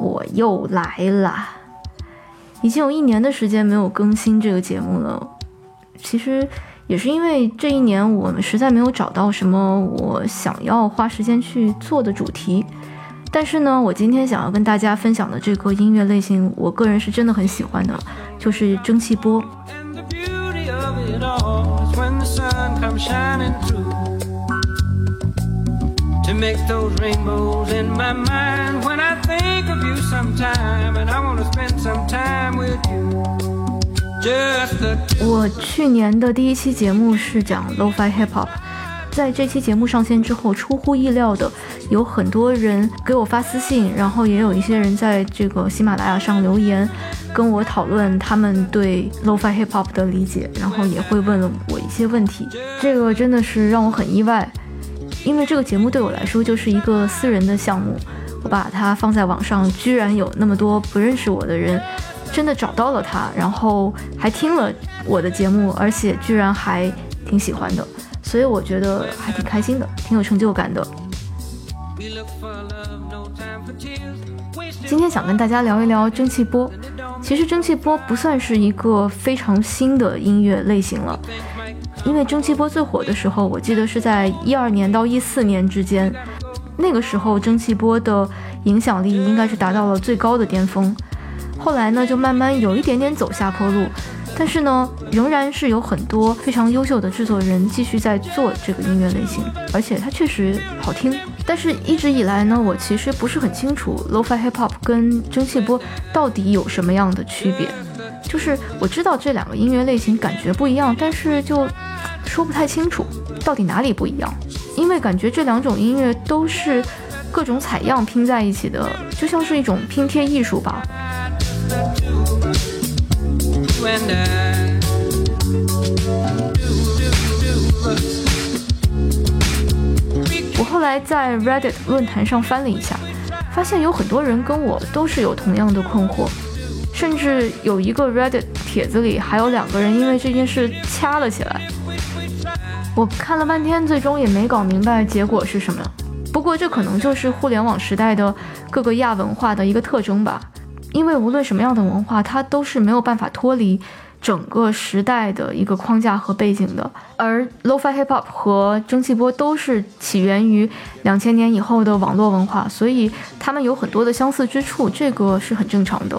我又来啦！已经有一年的时间没有更新这个节目了。其实也是因为这一年我们实在没有找到什么我想要花时间去做的主题。但是呢，我今天想要跟大家分享的这个音乐类型，我个人是真的很喜欢的，就是蒸汽波。And 我去年的第一期节目是讲 Lo-Fi Hip Hop，在这期节目上线之后，出乎意料的有很多人给我发私信，然后也有一些人在这个喜马拉雅上留言，跟我讨论他们对 Lo-Fi Hip Hop 的理解，然后也会问了我一些问题，这个真的是让我很意外。因为这个节目对我来说就是一个私人的项目，我把它放在网上，居然有那么多不认识我的人真的找到了它，然后还听了我的节目，而且居然还挺喜欢的，所以我觉得还挺开心的，挺有成就感的。今天想跟大家聊一聊蒸汽波，其实蒸汽波不算是一个非常新的音乐类型了。因为蒸汽波最火的时候，我记得是在一二年到一四年之间，那个时候蒸汽波的影响力应该是达到了最高的巅峰。后来呢，就慢慢有一点点走下坡路，但是呢，仍然是有很多非常优秀的制作人继续在做这个音乐类型，而且它确实好听。但是一直以来呢，我其实不是很清楚 Lo-Fi Hip Hop 跟蒸汽波到底有什么样的区别。就是我知道这两个音乐类型感觉不一样，但是就。说不太清楚到底哪里不一样，因为感觉这两种音乐都是各种采样拼在一起的，就像是一种拼贴艺术吧。我后来在 Reddit 论坛上翻了一下，发现有很多人跟我都是有同样的困惑，甚至有一个 Reddit 帖子里还有两个人因为这件事掐了起来。我看了半天，最终也没搞明白结果是什么。不过这可能就是互联网时代的各个亚文化的一个特征吧。因为无论什么样的文化，它都是没有办法脱离整个时代的一个框架和背景的。而 Lo-Fi Hip Hop 和蒸汽波都是起源于两千年以后的网络文化，所以他们有很多的相似之处，这个是很正常的。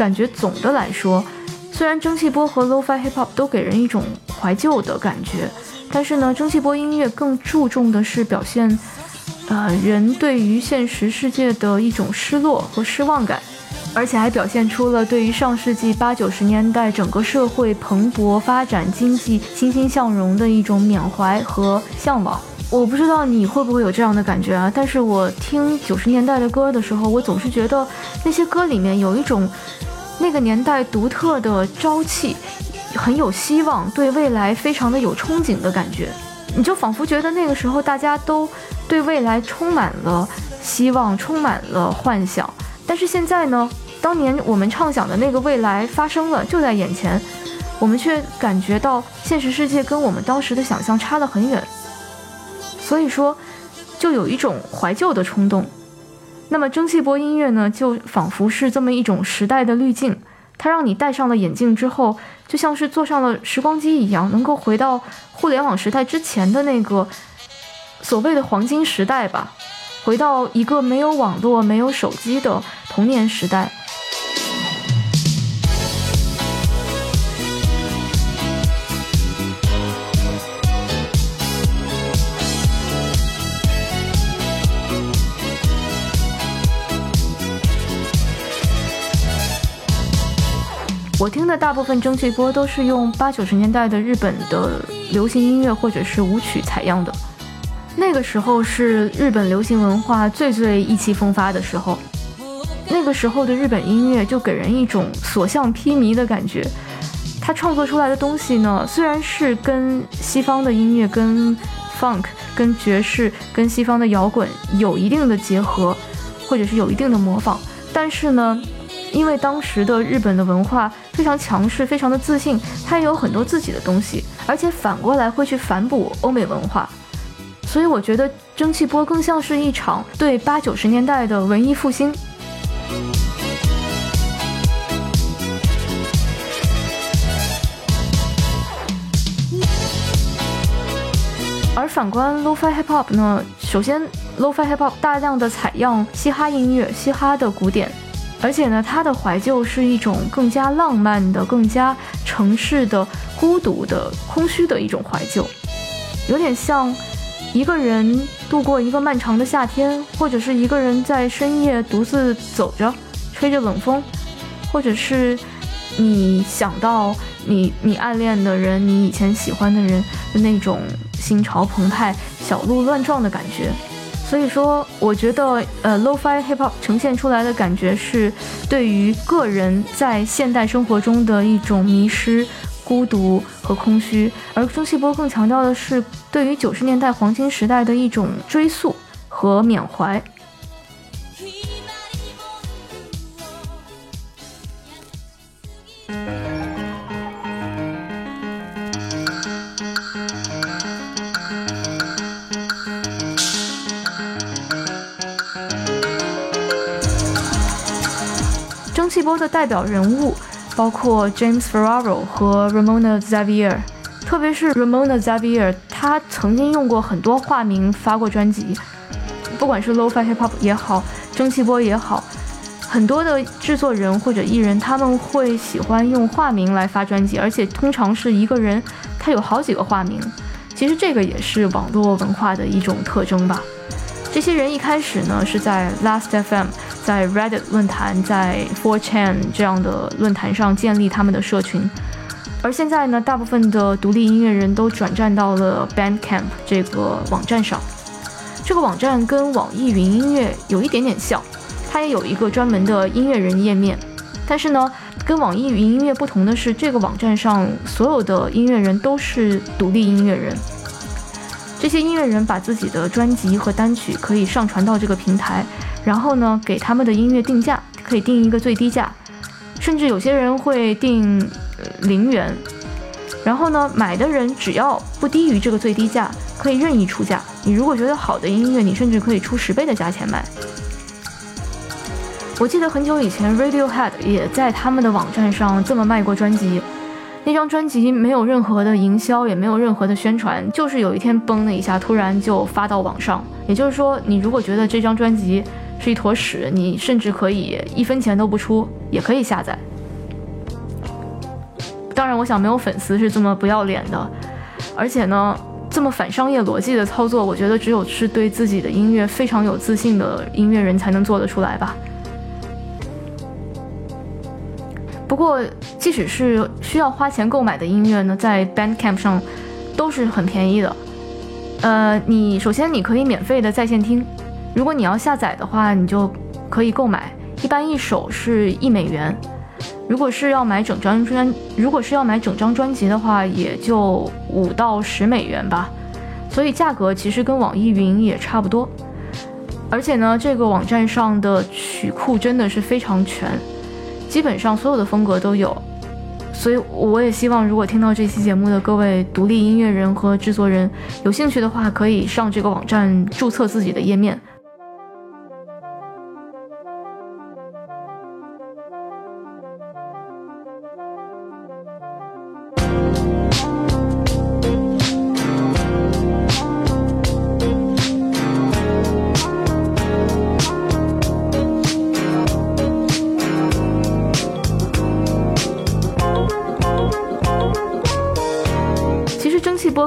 感觉总的来说，虽然蒸汽波和 Lo-Fi Hip Hop 都给人一种怀旧的感觉，但是呢，蒸汽波音乐更注重的是表现，呃，人对于现实世界的一种失落和失望感，而且还表现出了对于上世纪八九十年代整个社会蓬勃发展、经济欣欣向荣的一种缅怀和向往。我不知道你会不会有这样的感觉啊？但是我听九十年代的歌的时候，我总是觉得那些歌里面有一种那个年代独特的朝气，很有希望，对未来非常的有憧憬的感觉。你就仿佛觉得那个时候大家都对未来充满了希望，充满了幻想。但是现在呢，当年我们畅想的那个未来发生了，就在眼前，我们却感觉到现实世界跟我们当时的想象差得很远。所以说，就有一种怀旧的冲动。那么蒸汽波音乐呢，就仿佛是这么一种时代的滤镜，它让你戴上了眼镜之后，就像是坐上了时光机一样，能够回到互联网时代之前的那个所谓的黄金时代吧，回到一个没有网络、没有手机的童年时代。我听的大部分蒸汽波都是用八九十年代的日本的流行音乐或者是舞曲采样的，那个时候是日本流行文化最最意气风发的时候，那个时候的日本音乐就给人一种所向披靡的感觉，它他创作出来的东西呢，虽然是跟西方的音乐、跟 funk、跟爵士、跟西方的摇滚有一定的结合，或者是有一定的模仿，但是呢，因为当时的日本的文化非常强势、非常的自信，他也有很多自己的东西，而且反过来会去反哺欧美文化，所以我觉得蒸汽波更像是一场对八九十年代的文艺复兴。而反观 Lo-Fi Hip Hop 呢，首先 Lo-Fi Hip Hop 大量的采样嘻哈音乐、嘻哈的古典，而且呢，它的怀旧是一种更加浪漫的、更加城市的、孤独的、空虚的一种怀旧，有点像一个人度过一个漫长的夏天，或者是一个人在深夜独自走着，吹着冷风，或者是你想到你你暗恋的人、你以前喜欢的人的那种。心潮澎湃、小鹿乱撞的感觉，所以说，我觉得，呃，Lo-Fi Hip Hop 呈现出来的感觉是对于个人在现代生活中的一种迷失、孤独和空虚，而中西波更强调的是对于九十年代黄金时代的一种追溯和缅怀。蒸汽波的代表人物包括 James Ferraro 和 Ramona Xavier，特别是 Ramona Xavier，他曾经用过很多化名发过专辑，不管是 Lo-Fi Hip Hop 也好，蒸汽波也好，很多的制作人或者艺人他们会喜欢用化名来发专辑，而且通常是一个人他有好几个化名，其实这个也是网络文化的一种特征吧。这些人一开始呢是在 Last FM。在 Reddit 论坛、在 4chan 这样的论坛上建立他们的社群，而现在呢，大部分的独立音乐人都转战到了 Bandcamp 这个网站上。这个网站跟网易云音乐有一点点像，它也有一个专门的音乐人页面。但是呢，跟网易云音乐不同的是，这个网站上所有的音乐人都是独立音乐人。这些音乐人把自己的专辑和单曲可以上传到这个平台。然后呢，给他们的音乐定价，可以定一个最低价，甚至有些人会定零元。然后呢，买的人只要不低于这个最低价，可以任意出价。你如果觉得好的音乐，你甚至可以出十倍的价钱买。我记得很久以前，Radiohead 也在他们的网站上这么卖过专辑。那张专辑没有任何的营销，也没有任何的宣传，就是有一天嘣的一下，突然就发到网上。也就是说，你如果觉得这张专辑，是一坨屎，你甚至可以一分钱都不出，也可以下载。当然，我想没有粉丝是这么不要脸的，而且呢，这么反商业逻辑的操作，我觉得只有是对自己的音乐非常有自信的音乐人才能做得出来吧。不过，即使是需要花钱购买的音乐呢，在 Bandcamp 上都是很便宜的。呃，你首先你可以免费的在线听。如果你要下载的话，你就可以购买，一般一首是一美元。如果是要买整张专，如果是要买整张专辑的话，也就五到十美元吧。所以价格其实跟网易云也差不多。而且呢，这个网站上的曲库真的是非常全，基本上所有的风格都有。所以我也希望，如果听到这期节目的各位独立音乐人和制作人有兴趣的话，可以上这个网站注册自己的页面。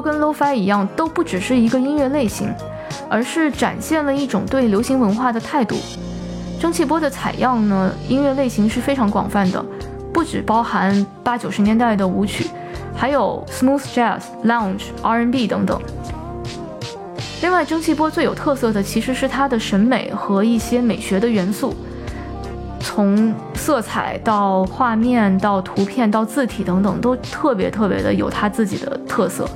跟 Lo-Fi 一样，都不只是一个音乐类型，而是展现了一种对流行文化的态度。蒸汽波的采样呢，音乐类型是非常广泛的，不只包含八九十年代的舞曲，还有 Smooth Jazz、Lounge、R&B 等等。另外，蒸汽波最有特色的其实是它的审美和一些美学的元素。从色彩到画面到图片到字体等等，都特别特别的有它自己的特色。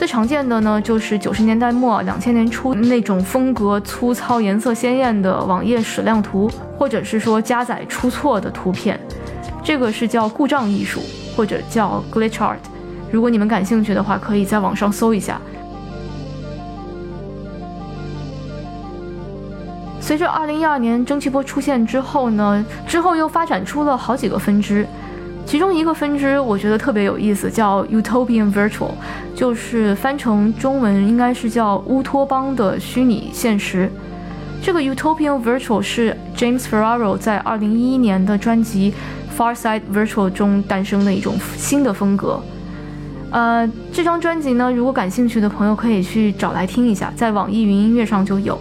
最常见的呢，就是九十年代末、两千年初那种风格粗糙、颜色鲜艳的网页矢量图，或者是说加载出错的图片，这个是叫故障艺术，或者叫 glitch art。如果你们感兴趣的话，可以在网上搜一下。随着二零一二年蒸汽波出现之后呢，之后又发展出了好几个分支，其中一个分支我觉得特别有意思，叫 Utopian Virtual，就是翻成中文应该是叫乌托邦的虚拟现实。这个 Utopian Virtual 是 James Ferraro 在二零一一年的专辑 Far Side Virtual 中诞生的一种新的风格。呃，这张专辑呢，如果感兴趣的朋友可以去找来听一下，在网易云音乐上就有。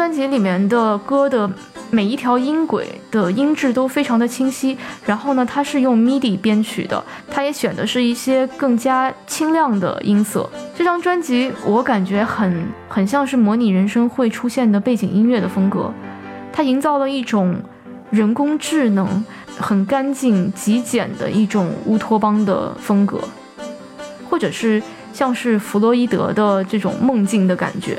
专辑里面的歌的每一条音轨的音质都非常的清晰，然后呢，它是用 MIDI 编曲的，它也选的是一些更加清亮的音色。这张专辑我感觉很很像是模拟人生会出现的背景音乐的风格，它营造了一种人工智能很干净极简的一种乌托邦的风格，或者是像是弗洛伊德的这种梦境的感觉。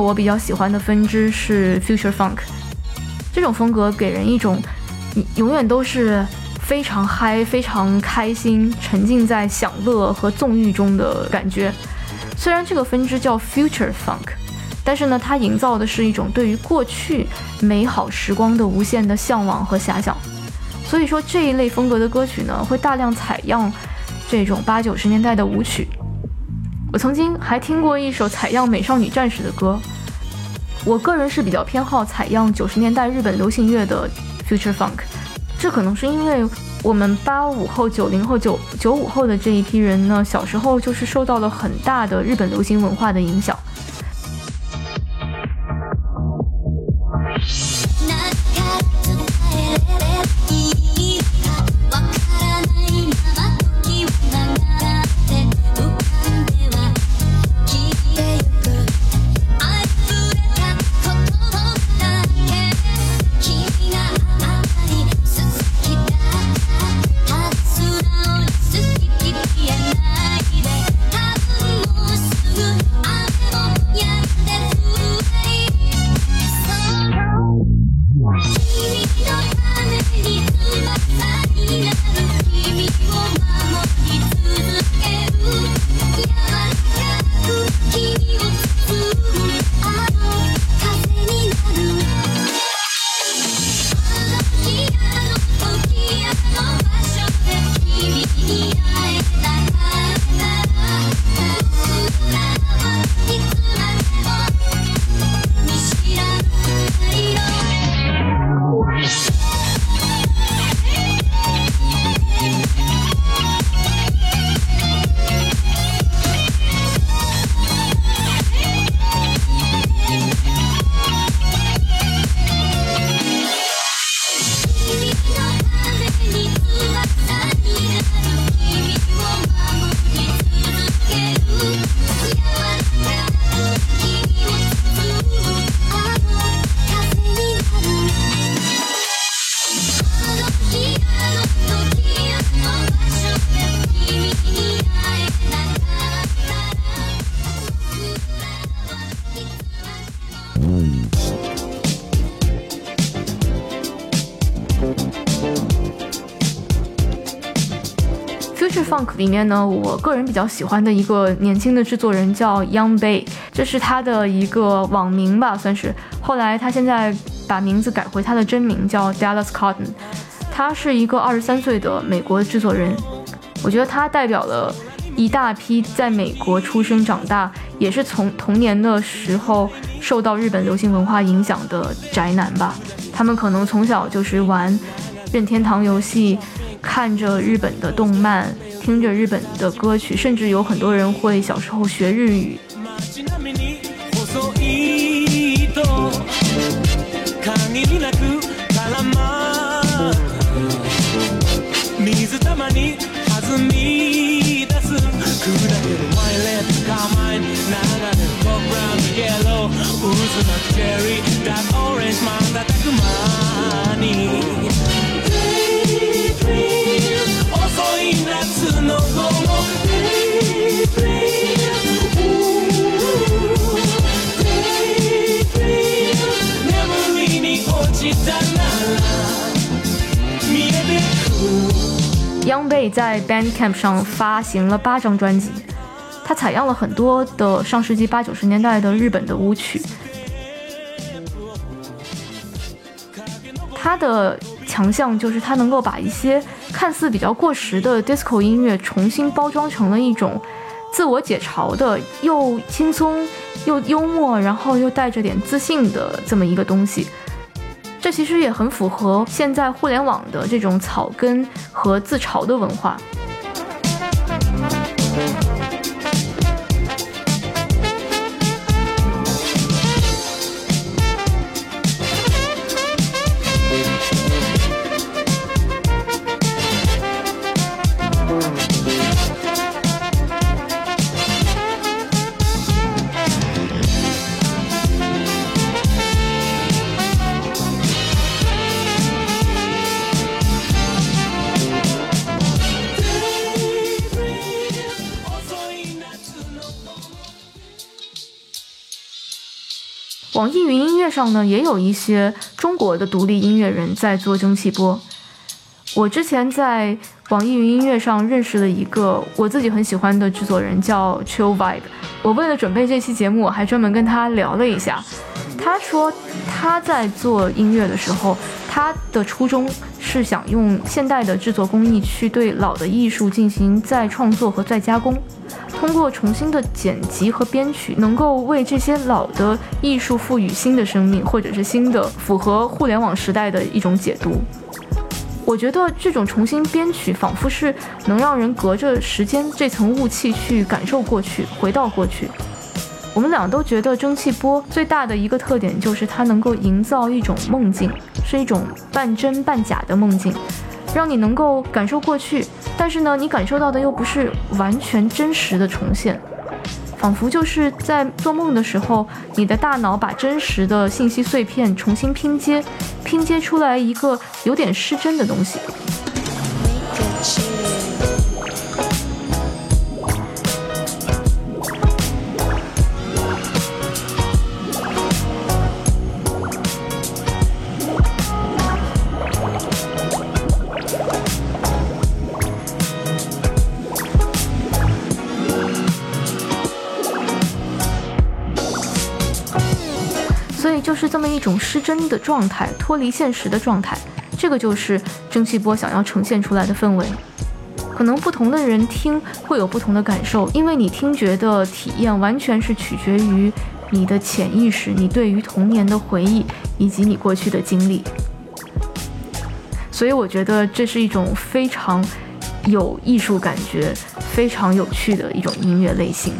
我比较喜欢的分支是 Future Funk，这种风格给人一种你永远都是非常嗨、非常开心、沉浸在享乐和纵欲中的感觉。虽然这个分支叫 Future Funk，但是呢，它营造的是一种对于过去美好时光的无限的向往和遐想。所以说这一类风格的歌曲呢，会大量采样这种八九十年代的舞曲。我曾经还听过一首采样《美少女战士》的歌，我个人是比较偏好采样九十年代日本流行乐的 Future Funk，这可能是因为我们八五后、九零后、九九五后的这一批人呢，小时候就是受到了很大的日本流行文化的影响。里面呢，我个人比较喜欢的一个年轻的制作人叫 Young Bay，这是他的一个网名吧，算是。后来他现在把名字改回他的真名叫 Dallas Cotton，他是一个二十三岁的美国制作人。我觉得他代表了一大批在美国出生长大，也是从童年的时候受到日本流行文化影响的宅男吧。他们可能从小就是玩任天堂游戏。看着日本的动漫，听着日本的歌曲，甚至有很多人会小时候学日语。Young Bay 在 Bandcamp 上发行了八张专辑，他采样了很多的上世纪八九十年代的日本的舞曲。他的强项就是他能够把一些看似比较过时的 disco 音乐重新包装成了一种自我解嘲的、又轻松又幽默，然后又带着点自信的这么一个东西。这其实也很符合现在互联网的这种草根和自嘲的文化。网易云音乐上呢，也有一些中国的独立音乐人在做蒸汽波。我之前在网易云音乐上认识了一个我自己很喜欢的制作人，叫 Chill Vibe。我为了准备这期节目，我还专门跟他聊了一下。他说他在做音乐的时候，他的初衷是想用现代的制作工艺去对老的艺术进行再创作和再加工。通过重新的剪辑和编曲，能够为这些老的艺术赋予新的生命，或者是新的符合互联网时代的一种解读。我觉得这种重新编曲，仿佛是能让人隔着时间这层雾气去感受过去，回到过去。我们俩都觉得蒸汽波最大的一个特点就是它能够营造一种梦境，是一种半真半假的梦境。让你能够感受过去，但是呢，你感受到的又不是完全真实的重现，仿佛就是在做梦的时候，你的大脑把真实的信息碎片重新拼接，拼接出来一个有点失真的东西。种失真的状态，脱离现实的状态，这个就是蒸汽波想要呈现出来的氛围。可能不同的人听会有不同的感受，因为你听觉的体验完全是取决于你的潜意识、你对于童年的回忆以及你过去的经历。所以我觉得这是一种非常有艺术感觉、非常有趣的一种音乐类型。